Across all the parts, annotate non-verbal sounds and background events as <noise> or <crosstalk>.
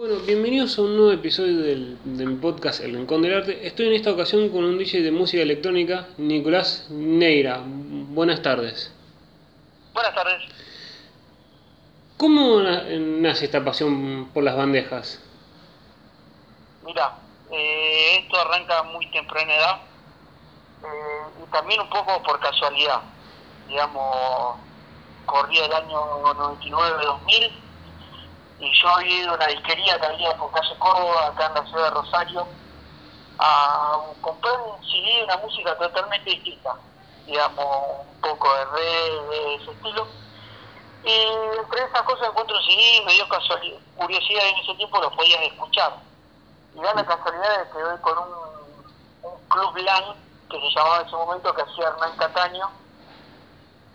Bueno, bienvenidos a un nuevo episodio del, de mi podcast El Rincón del Arte. Estoy en esta ocasión con un DJ de música electrónica, Nicolás Neira. Buenas tardes. Buenas tardes. ¿Cómo na- nace esta pasión por las bandejas? Mira, eh, esto arranca muy temprana edad eh, y también un poco por casualidad. Digamos, corría el año 99-2000 y yo había ido a una disquería que había por calle Córdoba, acá en la ciudad de Rosario, a comprar un CD de una música totalmente distinta. Digamos, un poco de reggae, de ese estilo. Y entre esas cosas encuentro un CD, me dio casuali- curiosidad en ese tiempo lo podías escuchar. Y da la casualidad de que doy con un, club LAN que se llamaba en ese momento, que hacía Hernán Cataño.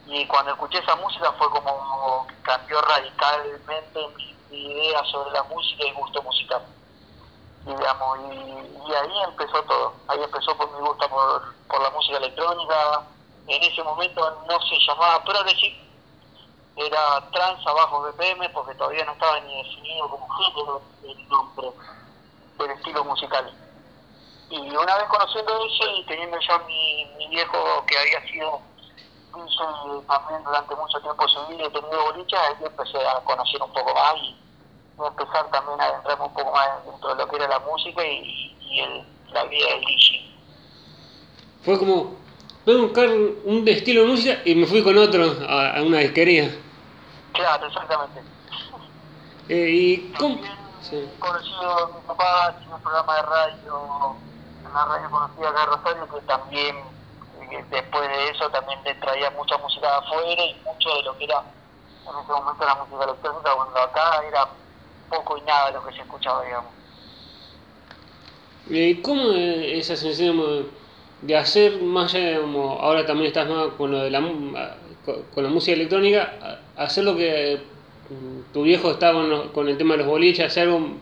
Y cuando escuché esa música fue como cambió radicalmente mi, mi idea sobre la música y gusto musical. Digamos, y, ahí empezó todo. Ahí empezó por mi gusto por, la música electrónica. En ese momento no se llamaba Progressive, era trans a bajo BPM porque todavía no estaba ni definido como género el nombre del estilo musical. Y una vez conociendo eso y teniendo ya mi, mi viejo que había sido también durante mucho tiempo su vida y tenido bolichas, ahí empecé a conocer un poco más y, empezar también a adentrarme un poco más dentro de lo que era la música y, y el, la vida del DJ. Fue como, voy a buscar un estilo de música y me fui con otro a, a una disquería. Claro, exactamente. Eh, ¿Y cómo? Sí. conocido a mi papá, tiene un programa de radio, una radio conocida acá de Rosario, que también, eh, después de eso, también le traía mucha música de afuera y mucho de lo que era en ese momento la música electrónica, cuando acá era poco y nada lo que se escuchaba, digamos. ¿Y cómo eh, esa sensación de hacer más allá, digamos, ahora también estás más con lo de la con la música electrónica, hacer lo que mm, tu viejo estaba con, lo- con el tema de los boliches, hacer algo,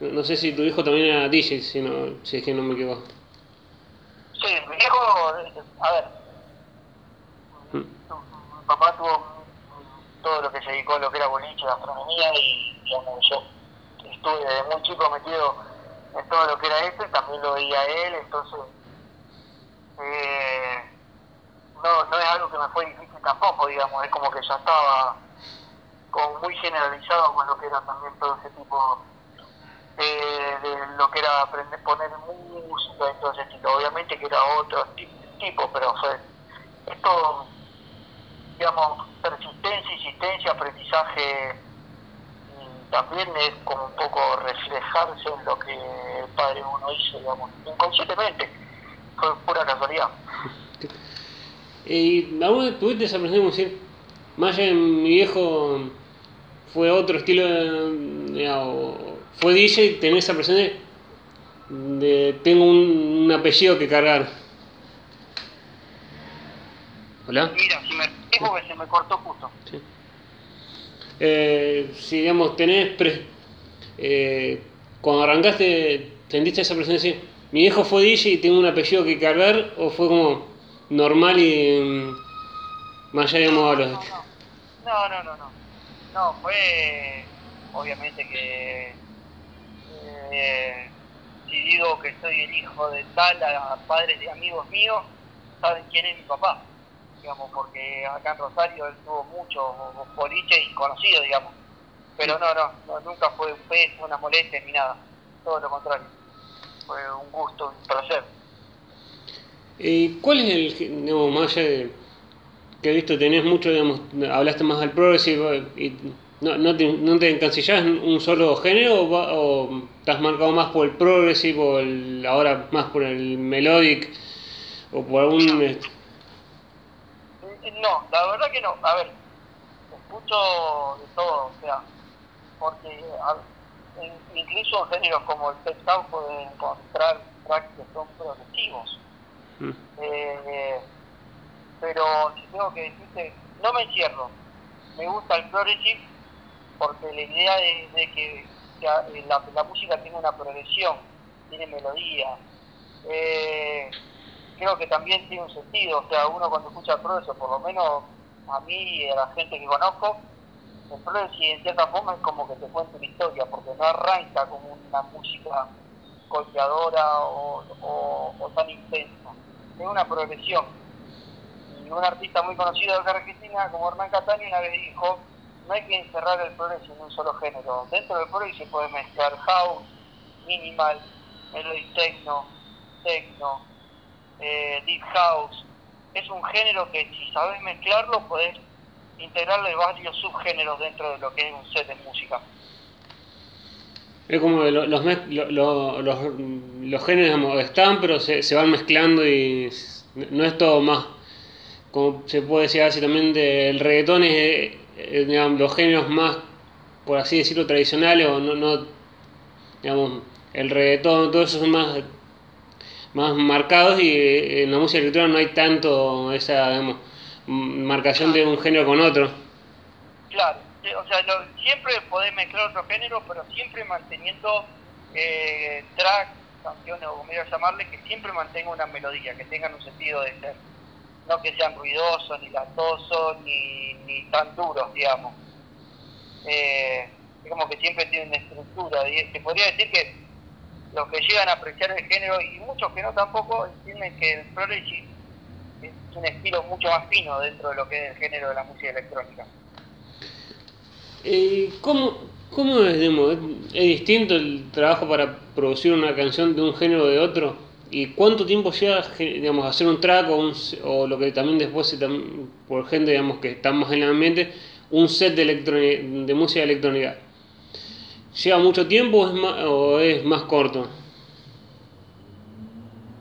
no sé si tu viejo también era DJ, si, no, si es que no me equivoco. Sí, mi viejo, eh, a ver, Mm. mi papá tuvo todo lo que se dedicó a lo que era boliche, gastronomía y digamos, yo estuve desde muy chico metido en todo lo que era esto y también lo veía él, entonces eh, no, no es algo que me fue difícil tampoco, digamos, es como que ya estaba como muy generalizado con lo que era también todo ese tipo eh, de lo que era aprender poner música y todo ese estilo. Obviamente que era otro ti- tipo, pero fue esto, digamos, persistencia, insistencia, aprendizaje y también es como un poco reflejarse en lo que el padre uno hizo, digamos, inconscientemente. Fue pura casualidad. ¿Y alguna vez tuviste esa presión de decir, de mi viejo fue otro estilo, de- digamos, fue DJ, tenés esa presión de, de tengo un, un apellido que cargar? ¿Hola? Mira, si me fijo que se me cortó justo. Sí. Eh, si digamos tenés pre- eh, cuando arrancaste sentiste esa presión de decir mi viejo fue DJ y tengo un apellido que cargar o fue como normal y mm, más allá digamos a los No, no, no, no. No, fue obviamente que eh, si digo que soy el hijo de tal a padres de amigos míos, saben quién es mi papá, digamos, porque acá en Rosario él tuvo muchos boliches y conocidos, digamos. Pero no, no, no, nunca fue un peso, una molestia ni nada, todo lo contrario. Fue un gusto, un placer. ¿Y cuál es el, digamos, más allá de que he visto, tenés mucho, digamos, hablaste más del progressive y no, no, te, no te encansillás en un solo género o, va- o estás marcado más por el progressive o el, ahora más por el melodic o por algún... No, la verdad que no. A ver, escucho de todo, o sea, porque a- in- incluso géneros como el house pueden encontrar tracks que son progresivos. mm, Eh, pero si tengo que decirte, no me encierro. Me gusta el progressive porque la idea es de que, eh, la, la música tiene una progresión, tiene melodía. Eh, creo que también tiene un sentido, o sea, uno cuando escucha progreso, por lo menos a mí y a la gente que conozco, El progressive en cierta forma es como que te cuenta una historia, porque no arranca como una música golpeadora o, o, tan intensa. Es una progresión. Y un artista muy conocido de Argentina, como Hernán Catani, una vez dijo, no hay que encerrar el progreso en un solo género. Dentro del progreso se puede mezclar house, minimal, melody techno, techno, eh, deep house. Es un género que si sabes mezclarlo, puedes integrarle varios subgéneros dentro de lo que es un set de música. Es como los, los, los, los, géneros están, pero se, se van mezclando y no es todo más. Como se puede decir así también, del reggaetón es digamos, los géneros más, por así decirlo, tradicionales, o no, no digamos, el reggaetón, todo eso son más, más marcados y eh, en la música electrónica no hay tanto esa, digamos, marcación de un género con otro. Claro, o sea, siempre podés mezclar otro género, pero siempre manteniendo eh, tracks, canciones o como quieras llamarle, que siempre mantenga una melodía, que tengan un sentido de ser no que sean ruidosos, ni latosos, ni, ni tan duros, digamos. Eh, es como que siempre tienen estructura. Y se podría decir que los que llegan a apreciar el género, y muchos que no tampoco, entienden que el progressive es un estilo mucho más fino dentro de lo que es el género de la música electrónica. Eh, ¿Cómo, cómo es, es distinto el trabajo para producir una canción de un género de otro? ¿Y cuánto tiempo lleva digamos, hacer un track o, o lo que también después, por gente digamos, que estamos en el ambiente, un set de, de música electrónica? ¿Lleva mucho tiempo o es más, o es más corto?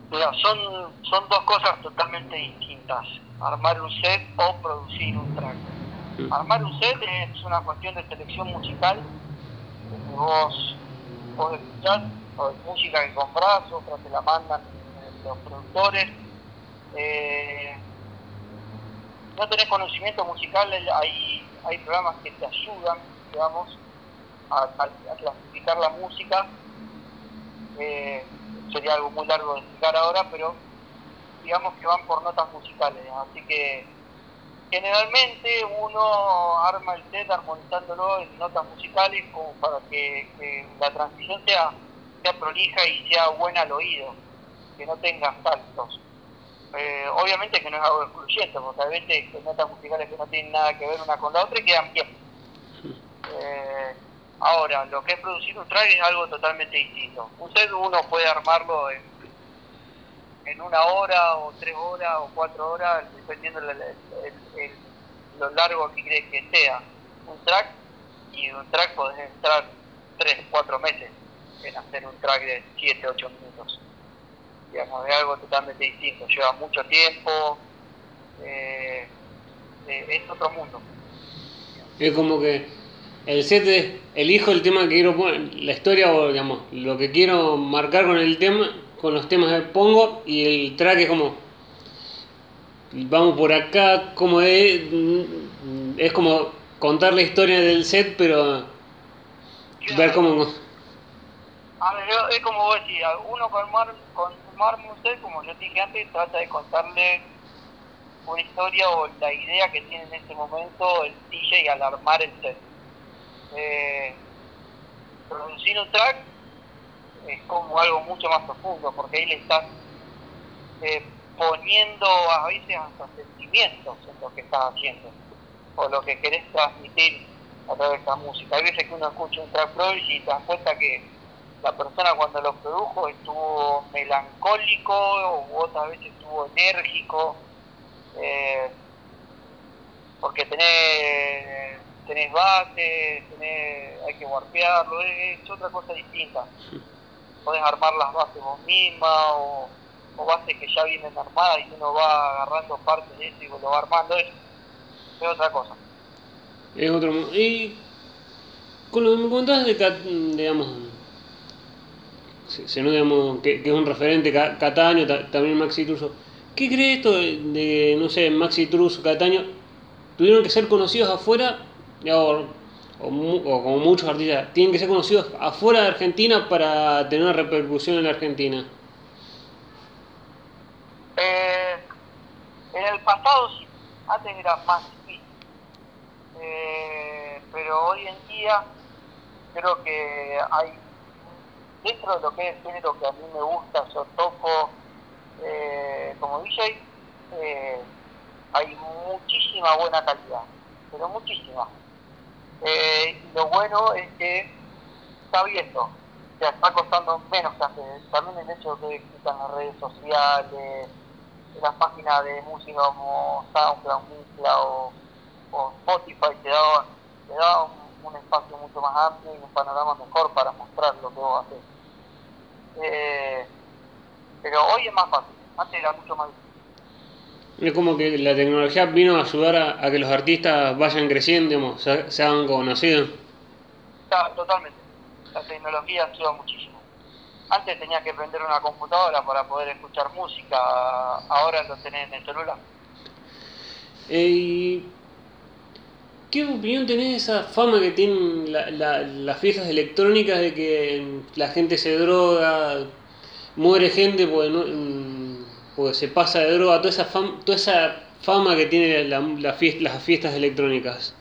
Mira, son, son dos cosas totalmente distintas. Armar un set o producir un track. Mm. Armar un set es una cuestión de selección musical. Vos podés escuchar o música que compras, otras te la mandan los productores. Eh, no tenés conocimiento musical, hay, hay programas que te ayudan, digamos, a, clasificar la música. Eh, sería algo muy largo de explicar ahora, pero digamos que van por notas musicales. Así que generalmente uno arma el set armonizándolo en notas musicales como para que la transición sea sea prolija y sea buena al oído, que no tenga saltos. Eh, obviamente que no es algo excluyente, porque a veces hay notas musicales que no tienen nada que ver una con la otra y quedan bien. Eh, ahora, lo que es producir un track es algo totalmente distinto. Un set uno puede armarlo en, en una hora o tres horas o cuatro horas, dependiendo de lo largo que crees que sea un track, y un track puede estar tres, cuatro meses en hacer un track de 7, 8 minutos. Digamos, es algo totalmente distinto, lleva mucho tiempo, eh, eh, es otro mundo. Es como que el set es, elijo el tema que quiero poner, la historia o digamos, lo que quiero marcar con el tema, con los temas que pongo y el track es como vamos por acá, como es, es como contar la historia del set, pero ver cómo a ver, es como vos decís, uno con, Mar, con Musel, como yo dije antes, trata de contarle una historia o la idea que tiene en este momento el DJ al armar el set. Producir un track es como algo mucho más profundo, porque ahí le estás eh, poniendo a veces hasta sentimientos en lo que estás haciendo, o lo que querés transmitir a través de esta música. Hay veces que uno escucha un track pro y te das cuenta que la persona cuando lo produjo estuvo melancólico o otras veces estuvo enérgico, eh, porque tenés, tenés base, tenés, hay que guarpearlo, es, otra cosa distinta. Podés armar las bases vos misma o, bases que ya vienen armadas y uno va agarrando partes de eso y lo va armando, es, es otra cosa. Es otro Y con lo que me contás de, digamos, se, nota que, es un referente Cataño, también Maxi Truso. ¿Qué cree esto de, no sé, Maxi Truso, Cataño? ¿Tuvieron que ser conocidos afuera? O, como muchos artistas, ¿tienen que ser conocidos afuera de Argentina para tener una repercusión en la Argentina? Eh, en el pasado sí, antes era más difícil. Eh, pero hoy en día creo que hay, dentro de lo que es el género que a mí me gusta, yo toco eh, como DJ, eh, hay muchísima buena calidad, pero muchísima. Eh, lo bueno es que está abierto, o sea, está costando menos que hacer. También el hecho de que existan las redes sociales, las páginas de música como SoundCloud, o, o Spotify te da, te da un, espacio mucho más amplio y un panorama mejor para mostrar lo que vos haces. Eh, pero hoy es más fácil, antes era mucho más difícil. Es como que la tecnología vino a ayudar a, que los artistas vayan creciendo, se, hagan conocidos. totalmente. La tecnología ayuda muchísimo. Antes tenías que prender una computadora para poder escuchar música, ahora lo tenés en el celular. Eh, ¿Qué opinión tenés de esa fama que tienen las fiestas electrónicas de que la gente se droga, muere gente porque, no, se pasa de droga, toda esa fama, toda esa fama que tienen las fiestas electrónicas?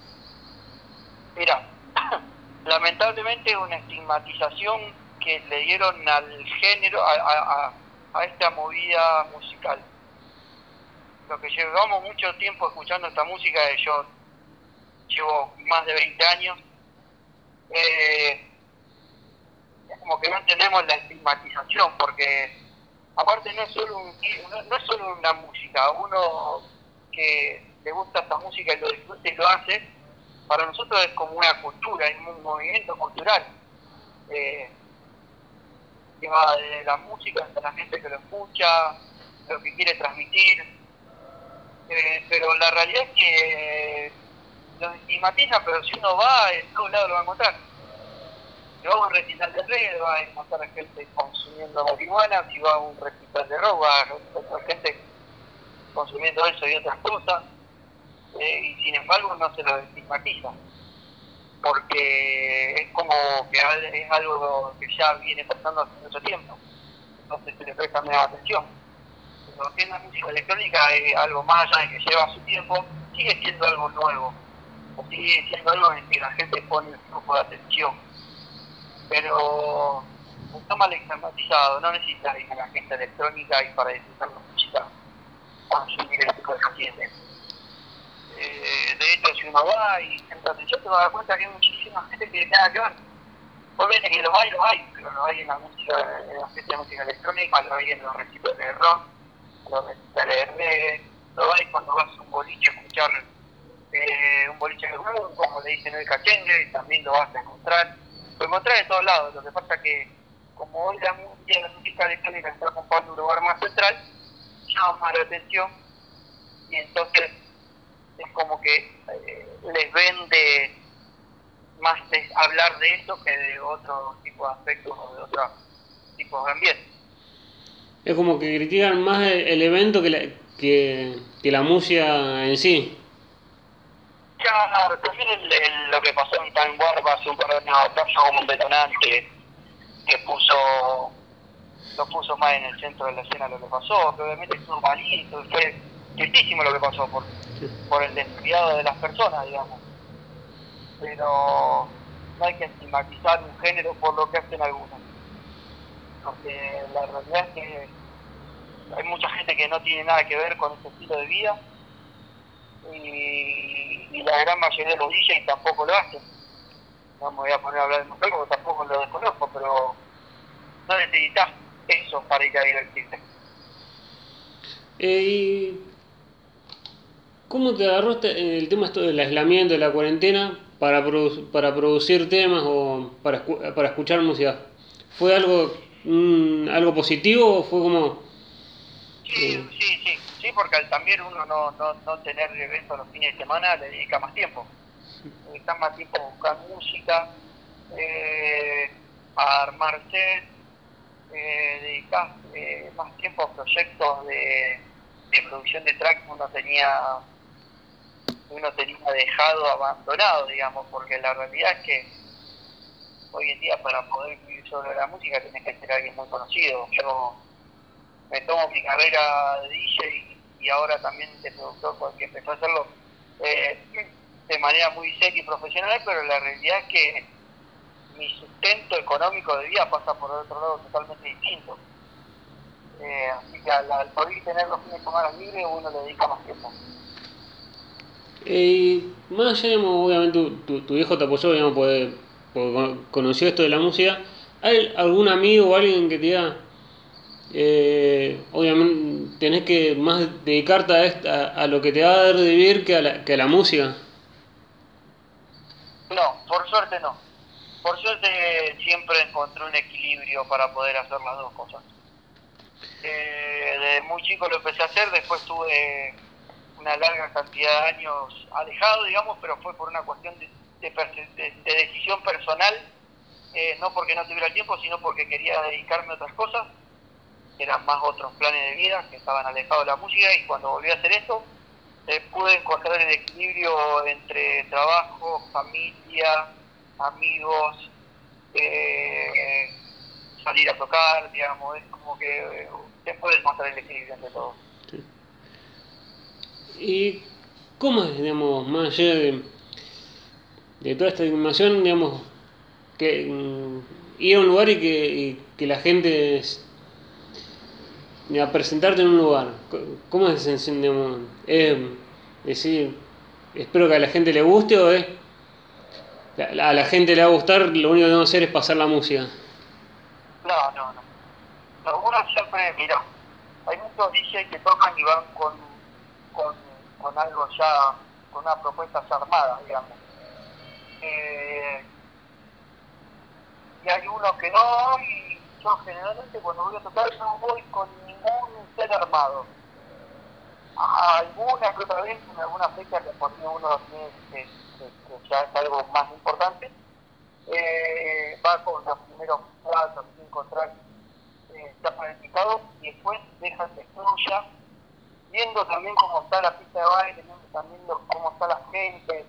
Mira, <coughs> lamentablemente una estigmatización que le dieron al género, a, a esta movida musical lo que llevamos mucho tiempo escuchando esta música, yo llevo más de 20 años, eh, es como que no entendemos la estigmatización, porque aparte no es solo, un, no, es solo una música, uno que le gusta esta música y lo disfruta y lo hace, para nosotros es como una cultura, es un movimiento cultural. Eh, que va de la música hasta la gente que lo escucha, lo que quiere transmitir, eh, pero la realidad es que lo estigmatiza, pero si uno va, en todos lados lo va a encontrar. Si va un recital de reggae, va a encontrar gente consumiendo marihuana, si va un recital de rock, va a encontrar gente consumiendo eso y otras cosas, eh, y sin embargo no se lo estigmatiza, porque es como que es algo que ya viene pasando hace mucho tiempo, entonces se le presta menos atención lo que es la música electrónica es algo más allá de que lleva su tiempo, sigue siendo algo nuevo, sigue siendo algo en que la gente pone el flujo de atención. Pero está mal estigmatizado, no necesita ir a la gente electrónica y para disfrutar la música consumir este tipo de gente. Eh, de hecho, si uno va y atención, te vas a dar cuenta que hay muchísima gente que nada que ver. Obviamente que los hay, los hay, pero lo hay en la música, en la de música electrónica, lo hay en los recitales de rock, los recitales de lo vais cuando vas a un boliche a escuchar eh, un boliche de grupo, como le dicen el cachengue, también lo vas a encontrar. Lo encontrar en todos lados, lo que pasa que como hoy la, la música electrónica está ocupando un lugar más central, llama más la atención y entonces es como que eh, les vende más hablar de eso que de otro tipo de aspectos o de otro tipo de ambiente es como que critican más el, evento que la, que, la música en sí. Claro, también lo que pasó en Time Warp hace un par de años como un detonante que puso lo puso más en el centro de la escena lo que pasó, que obviamente fue malito, fue tristísimo lo que pasó por, por el descuidado de las personas, digamos. Pero no hay que estigmatizar un género por lo que hacen algunos porque la realidad es que hay mucha gente que no tiene nada que ver con este estilo de vida y, la gran mayoría de los DJs tampoco lo hacen. No me voy a poner a hablar de mujer porque tampoco lo desconozco, pero no necesitas eso para ir a divertirte. Eh, ¿Cómo te agarraste el tema esto del aislamiento, de la cuarentena, para, para producir temas o para, para escuchar música? ¿Fue algo algo positivo o fue como... Sí, eh, sí, sí, sí, porque al también uno no, no, no tener eventos los fines de semana le dedica más tiempo. Le dedica más tiempo a buscar música, eh, a armar set, eh, dedicar eh, más tiempo a proyectos de, de producción de tracks uno tenía uno tenía dejado abandonado, digamos, porque la realidad es que hoy en día para poder sobre la música tenés que ser alguien muy conocido. Yo me tomo mi carrera de DJ y ahora también de productor porque empezó a hacerlo. Eh, de manera muy seria y profesional, pero la realidad es que mi sustento económico de vida pasa por otro lado totalmente distinto. Eh, así que al, poder tener los fines de semana libres uno le dedica más tiempo. Eh, más allá, obviamente tu, tu, hijo te apoyó, digamos, porque, porque, conoció esto de la música. ¿Hay algún amigo o alguien que te diga, eh, obviamente tenés que más dedicarte a, esta, a, lo que te va a dar de vivir que a la, que a la música? No, por suerte no. Por suerte siempre encontré un equilibrio para poder hacer las dos cosas. Eh, desde muy chico lo empecé a hacer, después tuve una larga cantidad de años alejado, digamos, pero fue por una cuestión de, de, de decisión personal, eh, no porque no tuviera tiempo, sino porque quería dedicarme a otras cosas, eran más otros planes de vida que estaban alejados de la música y cuando volví a hacer esto, eh, pude encontrar el equilibrio entre trabajo, familia, amigos, eh, salir a tocar, digamos, es como que se puede encontrar el equilibrio entre todo. ¿Y cómo es, digamos, más allá de, toda esta información, digamos, que mm, ir a un lugar y que la gente a presentarte en un lugar? ¿Cómo es, digamos, es decir, espero que a la gente le guste o es a la gente le va a gustar, lo único que tengo que hacer es pasar la música? No, no, no. no uno siempre, mira, hay muchos DJs que tocan y van con, con con algo ya, con una propuesta armada, digamos. Eh, y hay unos que no, y yo generalmente cuando voy a tocar no voy con ningún set armado. Alguna que otra vez, en alguna fecha que ponía uno que, que, ya es algo más importante, eh, va con los primeros cuatro o cinco tracks eh, ya planificados y después dejan que fluya viendo también cómo está la pista de baile, viendo también cómo está la gente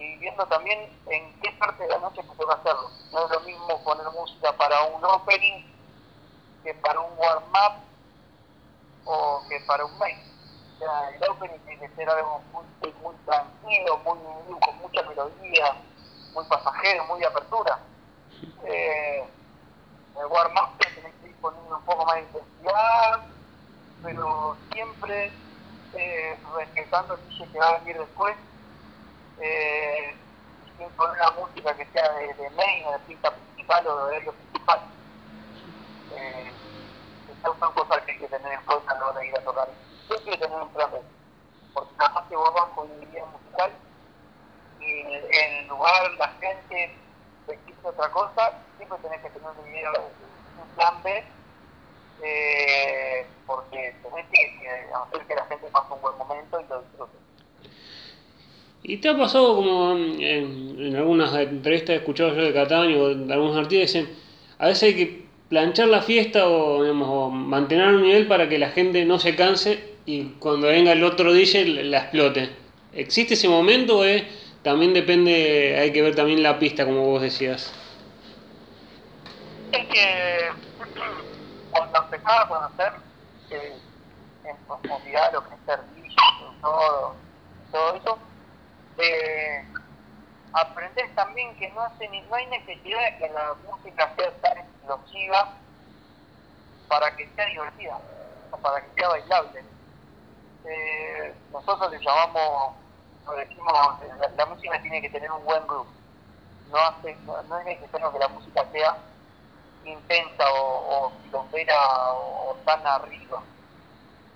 y viendo también en qué parte de la noche se puede hacerlo. No es lo mismo poner música para un opening que para un warm-up o que para un main. O sea, el opening tiene que ser algo muy, muy tranquilo, muy, con mucha melodía, muy pasajero, muy de apertura. Eh, el warm-up tiene que ir poniendo un poco más de intensidad pero siempre eh, respetando el que va a venir después, eh, poner una música que sea de, de main de pista principal o de horario principal. Eh, estas son cosas que hay que tener en cuenta a la hora de ir a tocar. Siempre tener un plan B, porque nada que vos vas con un video musical y el lugar, la gente, existe otra cosa, siempre tenés que tener un plan B eh, porque tenés que, hacer que la gente pase un buen momento y lo disfrute. ¿Y te ha pasado como en, algunas entrevistas he escuchado yo de Cataño o de algunos artistas dicen, a veces hay que planchar la fiesta o, digamos, o mantener un nivel para que la gente no se canse y cuando venga el otro DJ la explote? ¿Existe ese momento o es, también depende, hay que ver también la pista como vos decías? Es que cuando empezaba a conocer eh, en profundidad lo que es servicio, todo, todo eso, eh, aprendes también que no, hace ni, no hay necesidad de que la música sea tan explosiva para que sea divertida o para que sea bailable. Eh, nosotros le llamamos, lo decimos, la, música tiene que tener un buen groove. No, hace, no, no es necesario que la música sea intensa o, o o, o, tan arriba.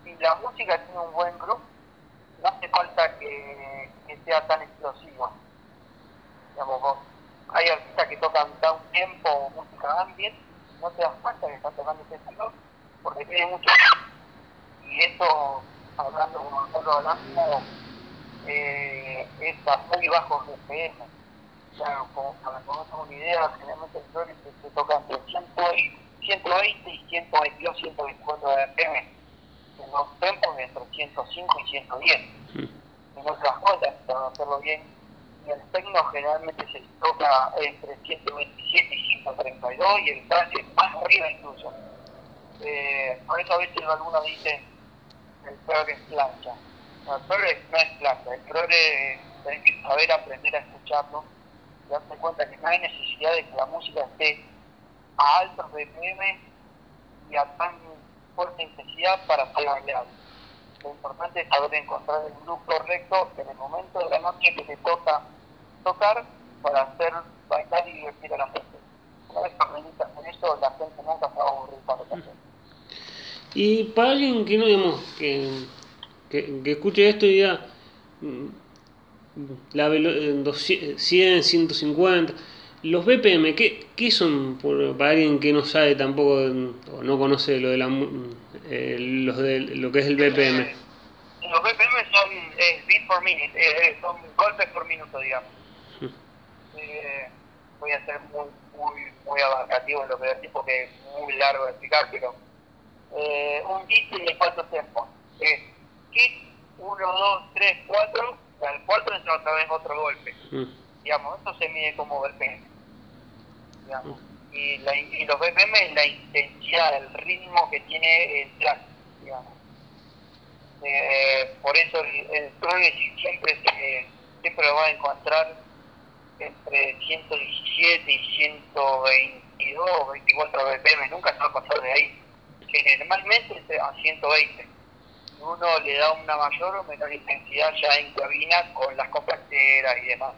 Si la música tiene un buen grupo, no hace falta que, sea tan explosiva. Digamos, hay artistas que tocan down tiempo o música ambient, no te das cuenta que están tocando ese estilo porque tiene mucho. Y eso, hablando como nosotros hablamos, eh, es a muy bajos BPM Claro, como para que una idea, generalmente el flores se, se toca entre 120 y 122, 124 BPM. En los tempos entre 105 y 110. Mm. En otras cosas, para hacerlo bien, y el tecno generalmente se toca entre 127 y 132 y el trance más arriba incluso. Eh, por eso a veces algunos dicen el progre es plancha. No, el progre no es plancha, el progre tenés que saber aprender a escucharlo y darte cuenta que no hay necesidad de que la música esté a altos BPM y a tan fuerte intensidad para ser bailable. Lo importante es saber encontrar el grupo correcto en el momento de la noche que te toca tocar para hacer bailar y divertir a la gente. Una vez que en eso, la gente nunca se va a aburrir para que haces. Y para alguien que no, digamos, que, que, que escuche esto y diga, mm, la velo- eh, 200, 100, 150, los BPM, ¿qué, qué son por- para alguien que no sabe tampoco mm, o no conoce lo de la eh, los de, lo que es el BPM? Eh, Los BPM son eh, beat por minute, eh, eh, son golpes por minuto, digamos. Eh, voy a ser muy, muy, muy abarcativo en lo que voy a decir porque es muy largo de explicar, pero eh, un beat tiene cuatro tiempos. Es hit 1, 2, 3, 4, al 4 entra otra vez otro golpe. Mm, Digamos, eso se mide como BPM. Digamos. Y, la, y los BPM es la intensidad, el ritmo que tiene el track, digamos. Eh, por eso el, el siempre, se, siempre lo va a encontrar entre 117 y 122 24 BPM, nunca se va a pasar de ahí. Generalmente es a 120. Uno le da una mayor o menor intensidad ya en cabina con las compacteras y demás.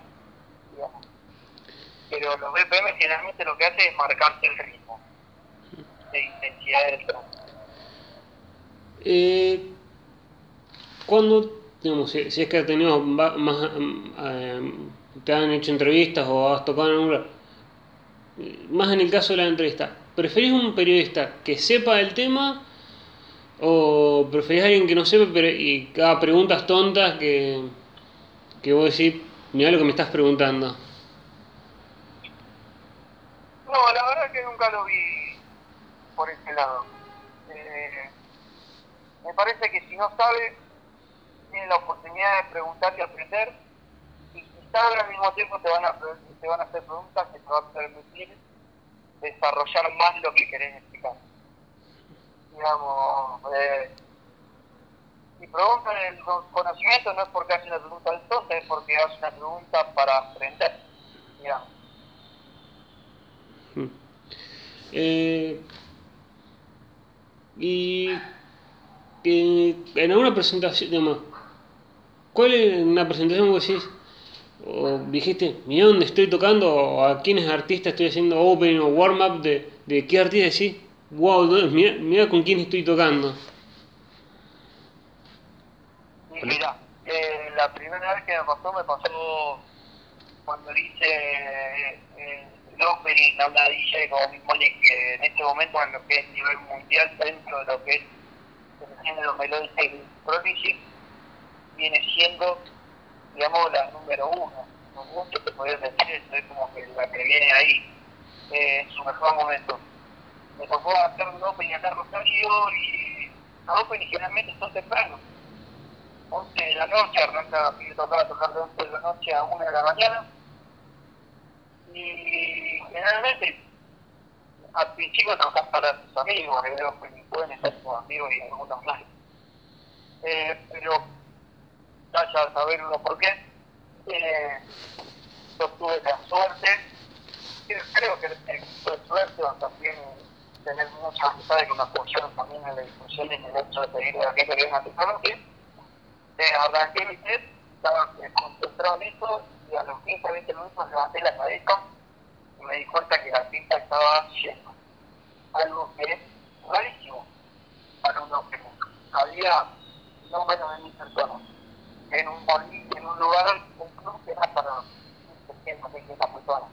Pero los BPM generalmente lo que hace es marcarse el ritmo de intensidad del track. Eh, cuando, digamos, si, es que has tenido más, eh, te han hecho entrevistas o has tocado en algún lugar, eh, más en el caso de la entrevista, ¿preferís un periodista que sepa el tema o preferís alguien que no sepa pero, y haga preguntas tontas que, que vos decís, mira lo que me estás preguntando? No, la verdad que nunca lo vi por ese lado. Eh, me parece que si no sabe, tiene la oportunidad de preguntar y aprender. Y si sabe al mismo tiempo te van a, te van a hacer preguntas que te van a permitir desarrollar más lo que querés explicar. Digamos, eh, si preguntan el co- conocimiento no es porque hace una pregunta tonto, es porque hace una pregunta para aprender. Digamos. Mm. Eh, y eh, en alguna presentación, digamos, ¿cuál es una presentación que decís? O dijiste, mira dónde estoy tocando, o a quiénes artistas estoy haciendo opening o warm-up, de, de qué artista decís, wow, mira, mira con quién estoy tocando. Mira, eh, la primera vez que me pasó, me pasó cuando hice eh, el opening a una DJ como mismo que en este momento en lo que es nivel mundial dentro de lo que es el género melódico y prodigy, viene siendo, digamos, la número uno. No mucho te podría decir, es como que la que viene ahí, eh, en su mejor momento. Me tocó hacer un opening acá en Rosario y los openings generalmente son tempranos. 11 de la noche, arranca, me tocaba tocar de 11 de la noche a 1 de la mañana. Y generalmente al principio trabajas para tus amigos, veo que pueden ser tus amigos y algunos más. Eh, pero vaya a saber uno por qué. Eh, yo tuve la suerte, creo que eh, tuve suerte o también tener muchas amistades que me apoyaron también en la difusión y en el hecho de pedirle a la gente que venga a tocar noche eh, arranqué mi set, estaba eh, concentrado en eso y a los 15 20 minutos levanté la cabeza y me di cuenta que la pista estaba llena. Algo que es rarísimo para un que había no menos de mil personas en un en un lugar, un club que era para 600, 600 personas.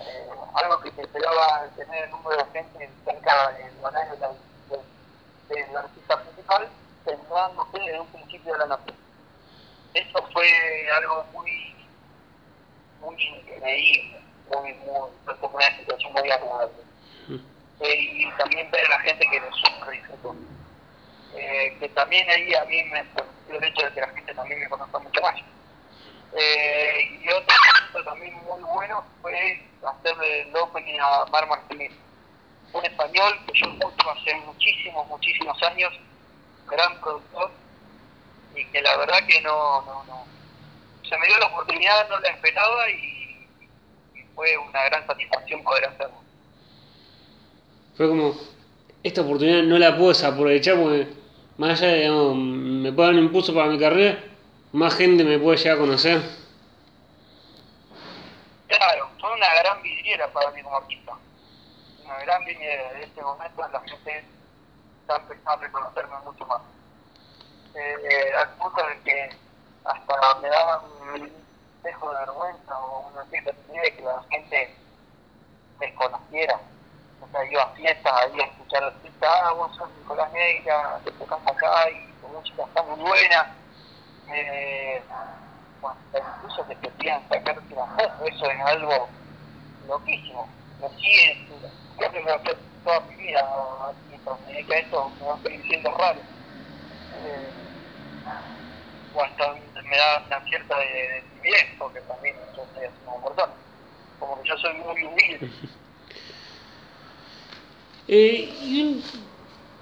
Eh, algo que se esperaba tener el número de gente cerca del horario del, del, del artista principal, terminándose en un principio de la noche. Eso fue algo muy, muy increíble, muy, muy, fue como una situación muy agradable. Eh, y también ver a la gente que lo sufre. Eh, que también ahí a mí me sorprendió el hecho de que la gente también me conozca mucho más. Eh, y otro punto también muy bueno fue hacerle el opening a Mar Martínez, un español que yo escucho hace muchísimos, muchísimos años, gran productor, y que la verdad que no, no, no, se me dio la oportunidad, no la esperaba y, y fue una gran satisfacción poder hacerlo. Fue como, esta oportunidad no la puedo desaprovechar porque más allá de, digamos, me puede dar un impulso para mi carrera, más gente me puede llegar a conocer. Claro, fue una gran vidriera para mí como artista. Una gran vidriera. En este momento la gente está empezando a reconocerme mucho más. Eh, al punto de que hasta me daba un dejo de vergüenza o una cierta de que la gente me conociera. O sea, iba a fiestas ahí a escuchar artistas, ah, vos sos Nicolás Negra, te tocas acá y tu música está muy buena. Eh, bueno, incluso te pidan sacarte la foto, eso es algo loquísimo. Me sigue, creo que me hacer toda mi vida, mientras me dedica a esto, me va a seguir siendo raro. Eh, o hasta me da una cierta de, de timidez, porque también yo haciendo un montón. Como que yo soy muy humilde. <laughs> Eh, y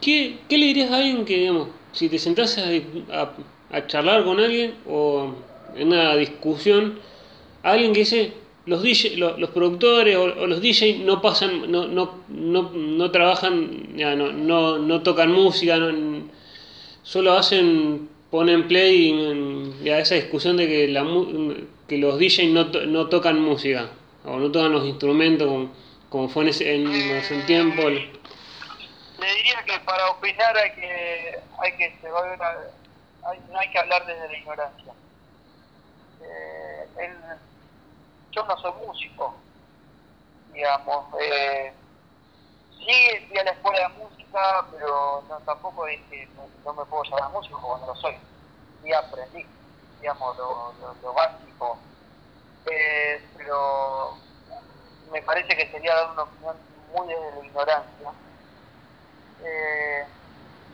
¿qué, ¿Qué le dirías a alguien que, digamos, si te sentás a, a- a charlar con alguien o en una discusión, alguien que dice, los, DJ, lo- los, productores o, o los DJ no pasan, no, no, no, no trabajan, ya, no, no, no tocan música, no- solo hacen, ponen play y, a esa discusión de que, la, que los DJ no, no tocan música o no tocan los instrumentos como, como fue en ese, en ese tiempo. el- Le diría que para opinar hay que, hay que se va a ver hay- no hay que hablar desde la ignorancia. Eh, él- yo no soy músico, digamos. Eh, sí, fui a la escuela de música, pero no, tampoco es que no, me puedo llamar músico no lo soy. Y aprendí, digamos, lo, lo, lo básico. Eh, pero me parece que sería dar una opinión muy desde la ignorancia. Eh,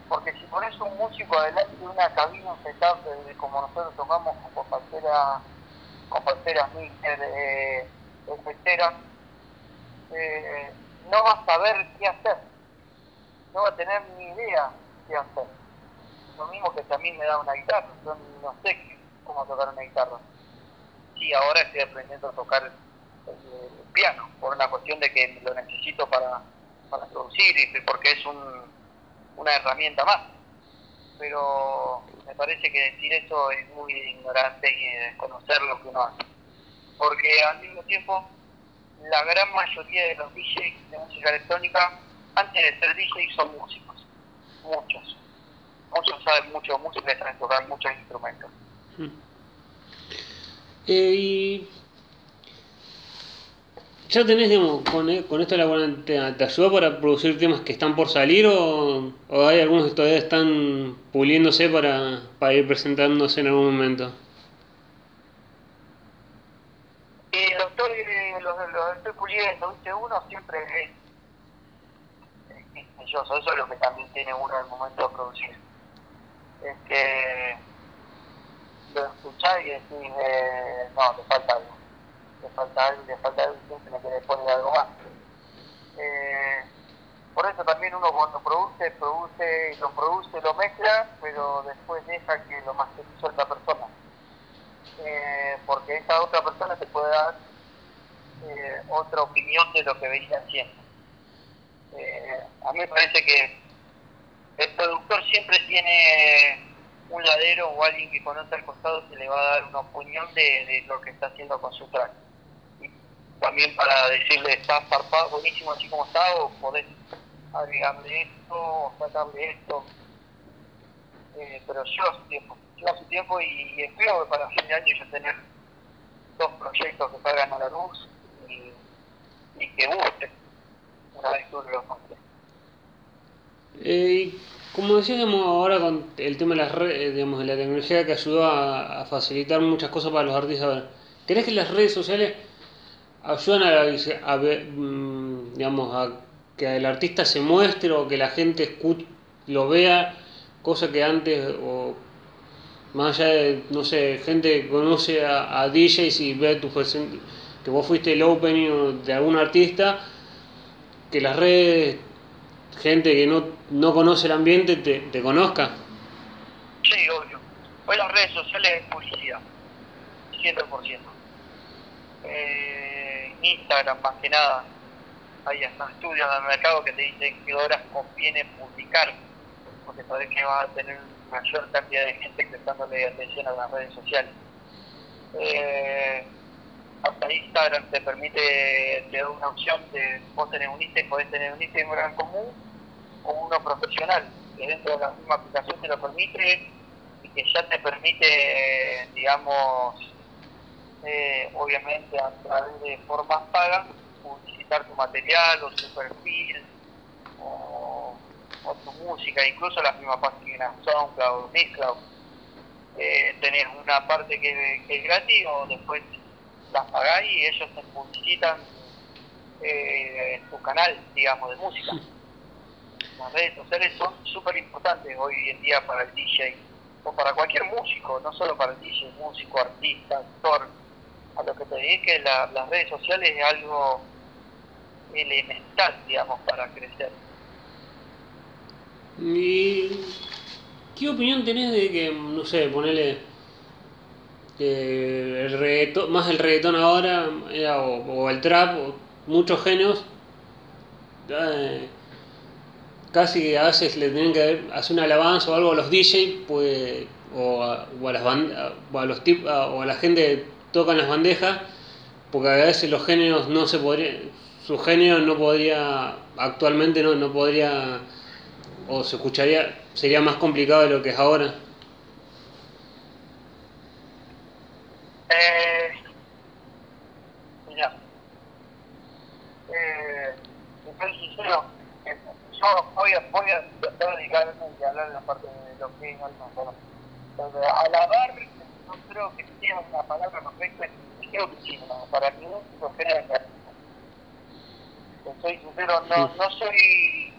porque si pones un músico adelante de una cabina setup de- como nosotros tocamos con compañeras compañeras Mixer, eh, eh, no va a saber qué hacer, no va a tener ni idea qué hacer. Lo mismo que también me da una guitarra, yo no sé cómo tocar una guitarra. Sí, ahora estoy aprendiendo a tocar el, el piano, por una cuestión de que lo necesito para, para producir y porque es un, una herramienta más. Pero me parece que decir eso es muy ignorante y desconocer lo que uno hace. Porque al mismo tiempo, la gran mayoría de los DJs de música electrónica, antes de ser DJs, son músicos. Muchos. Muchos saben mucho música y saben tocar muchos instrumentos. Eh, y ya tenés, digamos, con, e- con esto la cuarentena, ¿te ayudó para producir temas que están por salir o, hay algunos que todavía están puliéndose para ir presentándose en algún momento? Y lo estoy, lo, puliendo, ¿viste? Uno siempre es, es quisquilloso, eso es lo que también tiene uno al momento de producir. Es que lo escuchás y decís, eh, no, te falta algo, te falta algo, te falta algo, siempre le querés poner algo más. Eh, por eso también uno cuando produce, produce, lo produce, lo mezcla, pero después deja que lo masterice otra persona eh, porque esa otra persona te puede dar eh, otra opinión de lo que venía haciendo. Eh, a mí me parece que el productor siempre tiene un ladero o alguien que conoce al costado que le va a dar una opinión de, lo que está haciendo con su track. Y también para decirle, está zarpado, buenísimo así como está, o podés agregarle esto, o sacarle esto. Eh, pero lleva su tiempo, su tiempo y, espero que para fin de año ya tener dos proyectos que salgan a la luz y, y que gusten una vez que uno monte. Eh, como decías, digamos, ahora con el tema de las redes, digamos, de la tecnología que ayudó a, facilitar muchas cosas para los artistas ¿crees que las redes sociales ayudan a, a mm, digamos, a que el artista se muestre o que la gente escu- lo vea, cosa que antes, o más allá de, no sé, gente conoce a, a DJs y ve tu presen- que vos fuiste el opening de algún artista, que las redes, gente que no, no conoce el ambiente, te, conozca. Sí, obvio. Hoy las redes sociales es publicidad. 200%. Eh, Instagram más que nada, hay hasta estudios del mercado que te dicen qué horas conviene publicar, porque sabes que vas a tener mayor cantidad de gente prestándole atención a las redes sociales. Eh, hasta Instagram te permite, te da una opción de vos tenés un Instagram, podés tener un Instagram común o uno profesional, que dentro de la misma aplicación te lo permite y que ya te permite, digamos, eh, obviamente a través de formas pagas, publicitar tu material o tu perfil o, tu música, incluso las mismas páginas SoundCloud, Mixcloud. Eh, tenés una parte que es gratis o después las pagáis y ellos te publicitan eh, tu canal, digamos, de música. Las redes sociales son súper importantes hoy en día para el DJ o para cualquier músico, no solo para el DJ, músico, artista, actor. A lo que te dediques, la, las redes sociales es algo elemental, digamos, para crecer. ¿Y qué opinión tenés de que, no sé, ponele que el reggaetón, más el reggaetón ahora, o, el trap, muchos genios, eh, casi que a veces le tienen que hacer una alabanza o algo a los DJ, pues, o a, las o a los o a la gente que tocan las bandejas, porque a veces los genios no se podría, su genio no podría, actualmente no, no podría, o se escucharía, sería más complicado de lo que es ahora. Eh, mira, eh, soy sincero, eh, yo voy a, voy a dedicarme a hablar en la parte de lo que es pero alabar no creo que sea una palabra correcta, creo que sí, no, para mí no es soy sincero, no, no soy,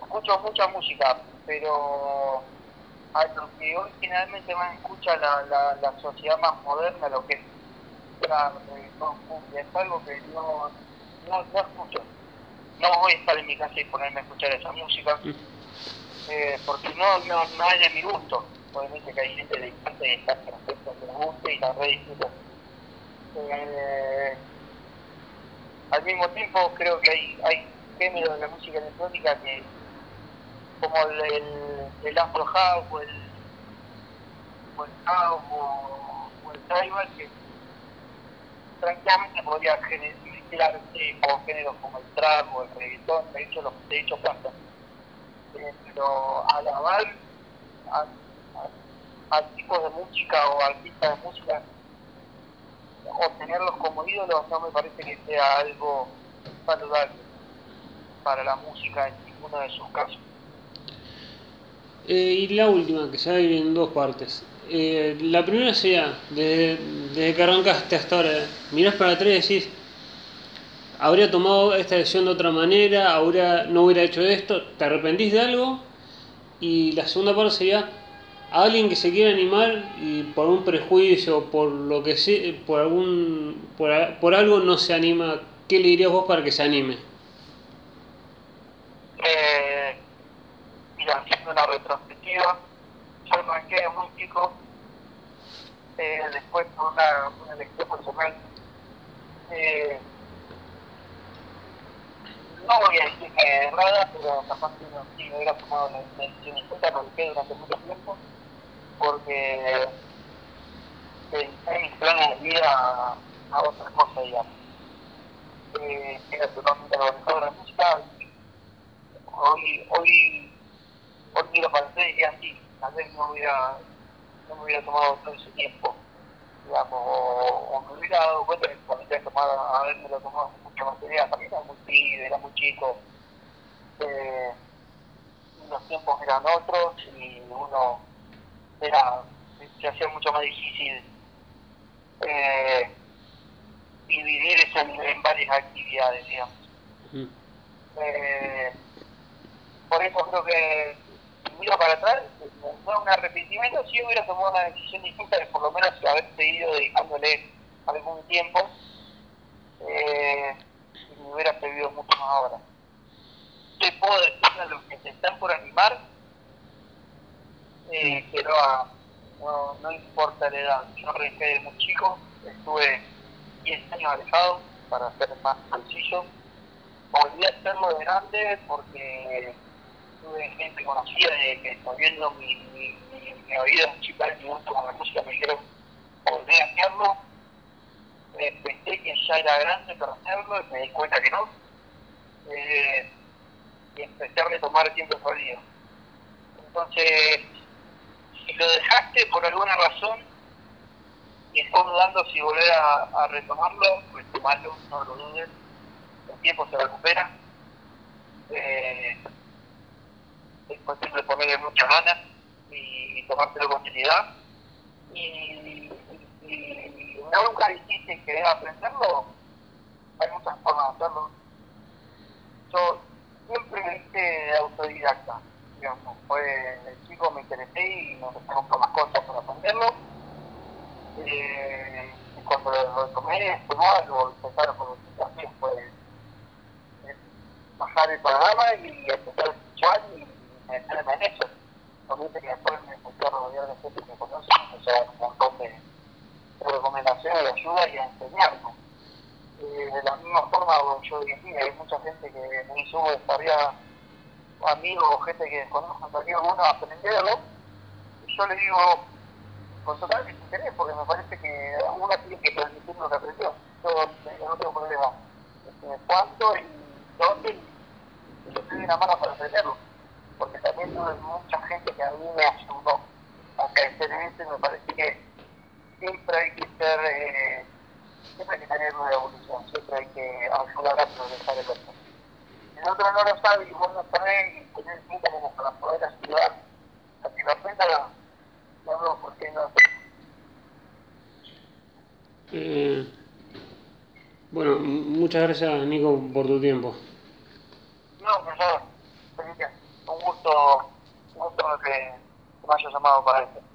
escucho mucha música, pero a lo que hoy generalmente más escucha la, la, la sociedad más moderna, lo que es la es algo que no, no, no escucho. No voy a estar en mi casa y ponerme a escuchar esa música, eh, porque no, no, no hay de mi gusto. Obviamente que hay gente de casa y está perfecto que me guste y la re Eh, al mismo tiempo creo que hay, hay géneros de la música electrónica que como el, el, el Afro House o el, o el House o, el Tribal que tranquilamente podría mezclarse con géneros como el trap o el reggaetón, de hecho, lo, de hecho pasa. Eh, pero alabar a, a, a tipos de música o artistas de música o tenerlos como ídolos no me parece que sea algo saludable para la música en ninguno de sus casos. Eh, y la última, que se va a ir en dos partes. Eh, la primera sería, desde, desde, que arrancaste hasta ahora, mirás para atrás y decís, habría tomado esta decisión de otra manera, ahora no hubiera hecho esto, ¿te arrepentís de algo? Y la segunda parte sería, alguien que se quiera animar y por un prejuicio, por lo que sea, por algún, por, por algo no se anima, ¿qué le dirías vos para que se anime? Eh, haciendo una retrospectiva, yo arranqué muy chico, eh, después por una, una elección personal, eh, no voy a decir que errada, pero capaz que no, hubiera tomado la decisión en cuenta, porque durante mucho tiempo, porque pensé mis planes de vida a, a otras cosas, digamos. Eh, era totalmente la música. Hoy, hoy, miro para y así, tal vez no hubiera, no me hubiera tomado todo ese tiempo, digamos, o, o me hubiera dado cuenta que hubiera tomado, haberme lo tomado mucho más seriedad, también era muy pibe, era muy chico, eh, los tiempos eran otros y uno era, se hacía mucho más difícil eh, dividir eso en, varias actividades, digamos. Eh, por eso creo que miro para atrás, no es un arrepentimiento, si hubiera tomado una decisión distinta de por lo menos haber seguido dedicándole algún tiempo eh, y me hubiera servido mucho más ahora. ¿Qué puedo decir a los que se están por animar? eh, que no, no importa la edad. Yo arranqué de muy chico, estuve 10 años alejado, para ser más preciso. Volví a hacerlo de grande porque tuve gente conocida de que sabiendo mi, mi, mi, mi oído musical, mi gusto con la música, me dijeron, volví a hacerlo. Eh, pensé que ya era grande para hacerlo y me di cuenta que no. Eh, y empecé a retomar tiempo perdido. Entonces, si lo dejaste por alguna razón y estás dudando si volver a, a retomarlo, retomarlo, no lo dudes, el tiempo se recupera. Eh, es de ponerle muchas ganas y, tomártelo con seriedad. Y, y, y nunca dijiste querer aprenderlo, hay muchas formas de hacerlo. Yo siempre me hice autodidacta, digamos, fue el chico me interesé y me empecé a comprar más cosas para aprenderlo. Eh, y cuando lo tomé, fue algo, empezaron con los desafíos, fue bajar el programa y empezar a escuchar y meterme en eso. Obviamente que después me empecé a rodear de gente que conoce, me empecé a dar un montón de, recomendaciones, de ayuda y a enseñarme. Eh, de la misma forma yo hoy en día hay mucha gente que me hizo estaría amigos gente que desconozco también alguno a aprenderlo. Y yo le digo con total desinterés porque me parece que uno tiene que transmitir lo que aprendió. Yo no tengo problema este, cuándo y dónde y yo estoy una mano para aprenderlo porque también tuve mucha gente que a mí me ayudó a crecer en eso y me parece que siempre hay que ser eh, siempre hay que tener una evolución, siempre hay que ayudar a progresar el otro. Si el otro no lo sabe y vos no sabés y tenés tiempo como para poder ayudar a que aprenda, no veo por qué no. Eh, bueno, muchas gracias Nico por tu tiempo. No, por favor, gusto, gusto que me hayas llamado para esto.